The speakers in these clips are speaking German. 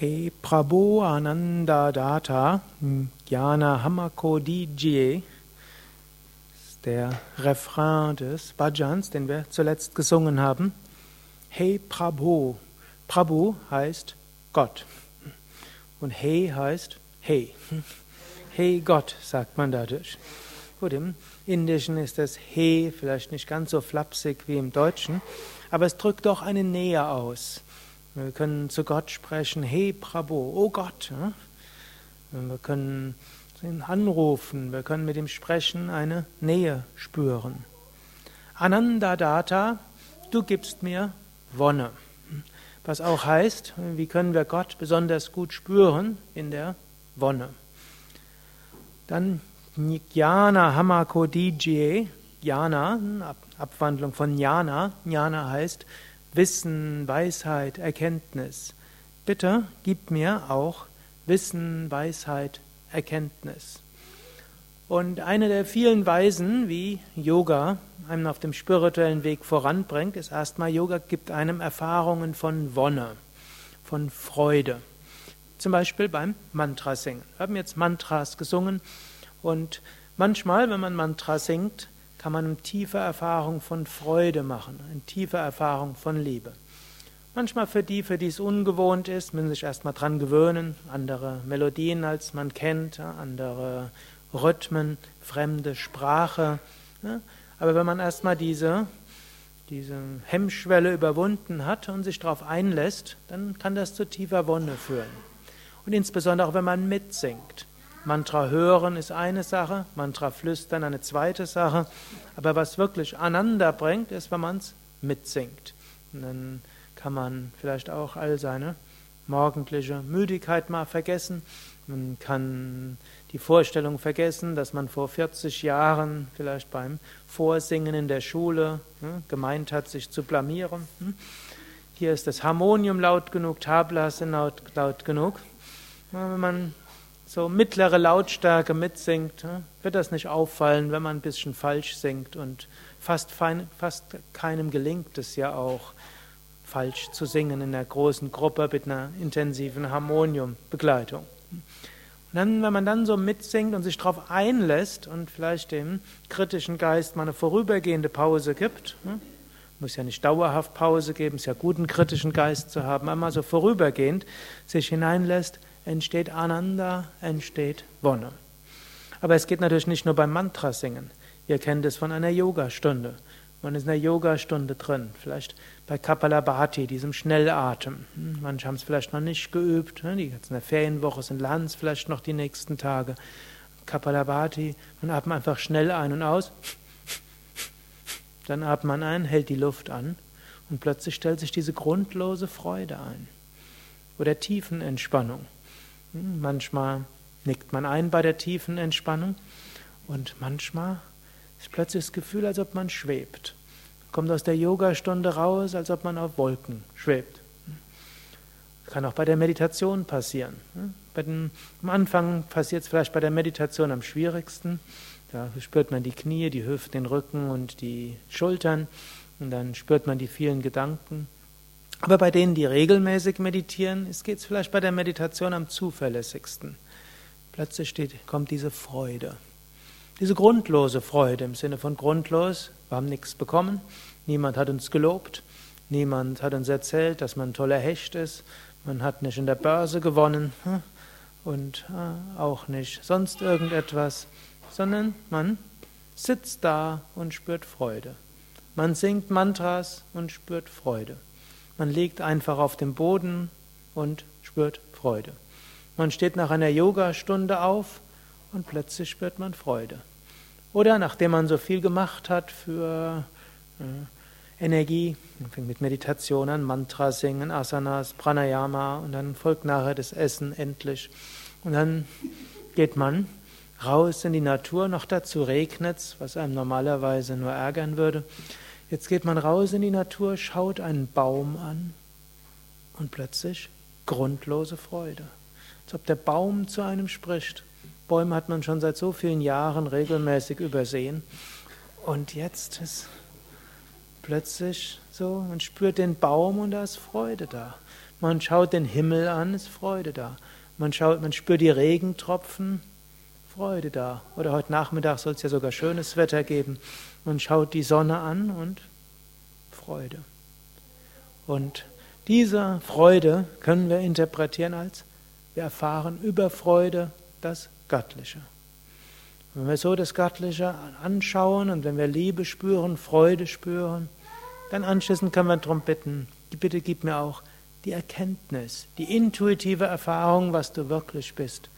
He Prabhu Ananda Data Jnana Hamako Dijiye ist der Refrain des Bhajans, den wir zuletzt gesungen haben. Hey Prabhu. Prabhu heißt Gott. Und Hey heißt Hey. Hey Gott, sagt man dadurch. Gut, im Indischen ist das He vielleicht nicht ganz so flapsig wie im Deutschen, aber es drückt doch eine Nähe aus. Wir können zu Gott sprechen, He Prabhu, oh Gott. Wir können ihn anrufen, wir können mit ihm sprechen, eine Nähe spüren. Ananda Data, du gibst mir Wonne. Was auch heißt, wie können wir Gott besonders gut spüren in der Wonne. Dann Jnana Hamako Dijye, Jnana, Abwandlung von Jnana. Jnana heißt Wissen, Weisheit, Erkenntnis. Bitte gib mir auch Wissen, Weisheit, Erkenntnis. Und eine der vielen Weisen, wie Yoga einen auf dem spirituellen Weg voranbringt, ist erstmal, Yoga gibt einem Erfahrungen von Wonne, von Freude. Zum Beispiel beim Mantra singen. Wir haben jetzt Mantras gesungen und manchmal, wenn man Mantra singt, kann man eine tiefe Erfahrung von Freude machen, eine tiefe Erfahrung von Liebe. Manchmal für die, für die es ungewohnt ist, müssen sich erstmal dran gewöhnen, andere Melodien als man kennt, andere Rhythmen, fremde Sprache. Aber wenn man erstmal diese, diese Hemmschwelle überwunden hat und sich darauf einlässt, dann kann das zu tiefer Wonne führen. Und insbesondere auch wenn man mitsingt. Mantra hören ist eine Sache, Mantra flüstern eine zweite Sache, aber was wirklich aneinander bringt, ist, wenn man es mitsingt. Und dann kann man vielleicht auch all seine morgendliche Müdigkeit mal vergessen. Man kann die Vorstellung vergessen, dass man vor 40 Jahren vielleicht beim Vorsingen in der Schule ne, gemeint hat, sich zu blamieren. Hm. Hier ist das Harmonium laut genug, Tablas sind laut, laut genug. Wenn man so mittlere Lautstärke mitsingt, wird das nicht auffallen, wenn man ein bisschen falsch singt. Und fast, fein, fast keinem gelingt es ja auch, falsch zu singen in einer großen Gruppe mit einer intensiven Harmoniumbegleitung. Und dann, wenn man dann so mitsingt und sich darauf einlässt und vielleicht dem kritischen Geist mal eine vorübergehende Pause gibt, muss ja nicht dauerhaft Pause geben, es ist ja gut, einen kritischen Geist zu haben, einmal so vorübergehend sich hineinlässt, entsteht Ananda, entsteht Wonne. Aber es geht natürlich nicht nur beim Mantra singen. Ihr kennt es von einer Yogastunde. Man ist in einer Yogastunde drin, vielleicht bei Kapalabhati, diesem Schnellatem. Hm, manche haben es vielleicht noch nicht geübt, ne? die in der Ferienwoche sind Lanz vielleicht noch die nächsten Tage. Kapalabhati, man atmet einfach schnell ein und aus. Dann atmet man ein, hält die Luft an und plötzlich stellt sich diese grundlose Freude ein. Oder Tiefenentspannung. Hm, manchmal nickt man ein bei der tiefen Entspannung und manchmal ist plötzlich das Gefühl, als ob man schwebt. Kommt aus der Yogastunde raus, als ob man auf Wolken schwebt. Kann auch bei der Meditation passieren. Den, am Anfang passiert es vielleicht bei der Meditation am schwierigsten. Da spürt man die Knie, die Hüften, den Rücken und die Schultern. Und dann spürt man die vielen Gedanken. Aber bei denen, die regelmäßig meditieren, geht es vielleicht bei der Meditation am zuverlässigsten. Plötzlich steht, kommt diese Freude. Diese grundlose Freude im Sinne von grundlos, wir haben nichts bekommen, niemand hat uns gelobt, niemand hat uns erzählt, dass man ein toller Hecht ist, man hat nicht in der Börse gewonnen hm, und äh, auch nicht sonst irgendetwas, sondern man sitzt da und spürt Freude. Man singt Mantras und spürt Freude. Man liegt einfach auf dem Boden und spürt Freude. Man steht nach einer Yogastunde auf und plötzlich spürt man Freude. Oder nachdem man so viel gemacht hat für äh, Energie, man fängt mit Meditation an, Mantra singen, Asanas, Pranayama und dann folgt nachher das Essen endlich. Und dann geht man raus in die Natur, noch dazu regnet es, was einem normalerweise nur ärgern würde. Jetzt geht man raus in die Natur, schaut einen Baum an und plötzlich grundlose Freude. Als ob der Baum zu einem spricht. Bäume hat man schon seit so vielen Jahren regelmäßig übersehen. Und jetzt ist plötzlich so, man spürt den Baum und da ist Freude da. Man schaut den Himmel an, ist Freude da. Man schaut, man spürt die Regentropfen, Freude da. Oder heute Nachmittag soll es ja sogar schönes Wetter geben. Man schaut die Sonne an und Freude. Und diese Freude können wir interpretieren als, wir erfahren über Freude das Göttliche. Wenn wir so das Göttliche anschauen und wenn wir Liebe spüren, Freude spüren, dann anschließend können wir darum bitten, bitte gib mir auch die Erkenntnis, die intuitive Erfahrung, was du wirklich bist.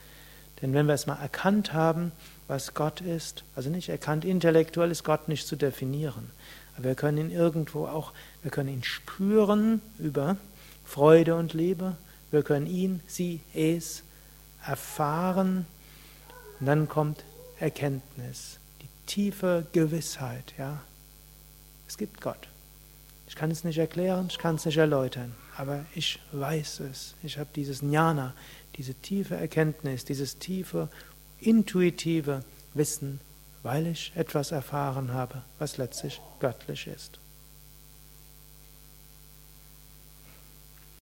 Denn wenn wir es mal erkannt haben, was Gott ist, also nicht erkannt, intellektuell ist Gott nicht zu definieren, aber wir können ihn irgendwo auch, wir können ihn spüren über Freude und Liebe, wir können ihn, sie, es erfahren und dann kommt Erkenntnis, die tiefe Gewissheit, ja. Es gibt Gott. Ich kann es nicht erklären, ich kann es nicht erläutern, aber ich weiß es. Ich habe dieses Jnana, diese tiefe Erkenntnis, dieses tiefe, intuitive Wissen, weil ich etwas erfahren habe, was letztlich göttlich ist.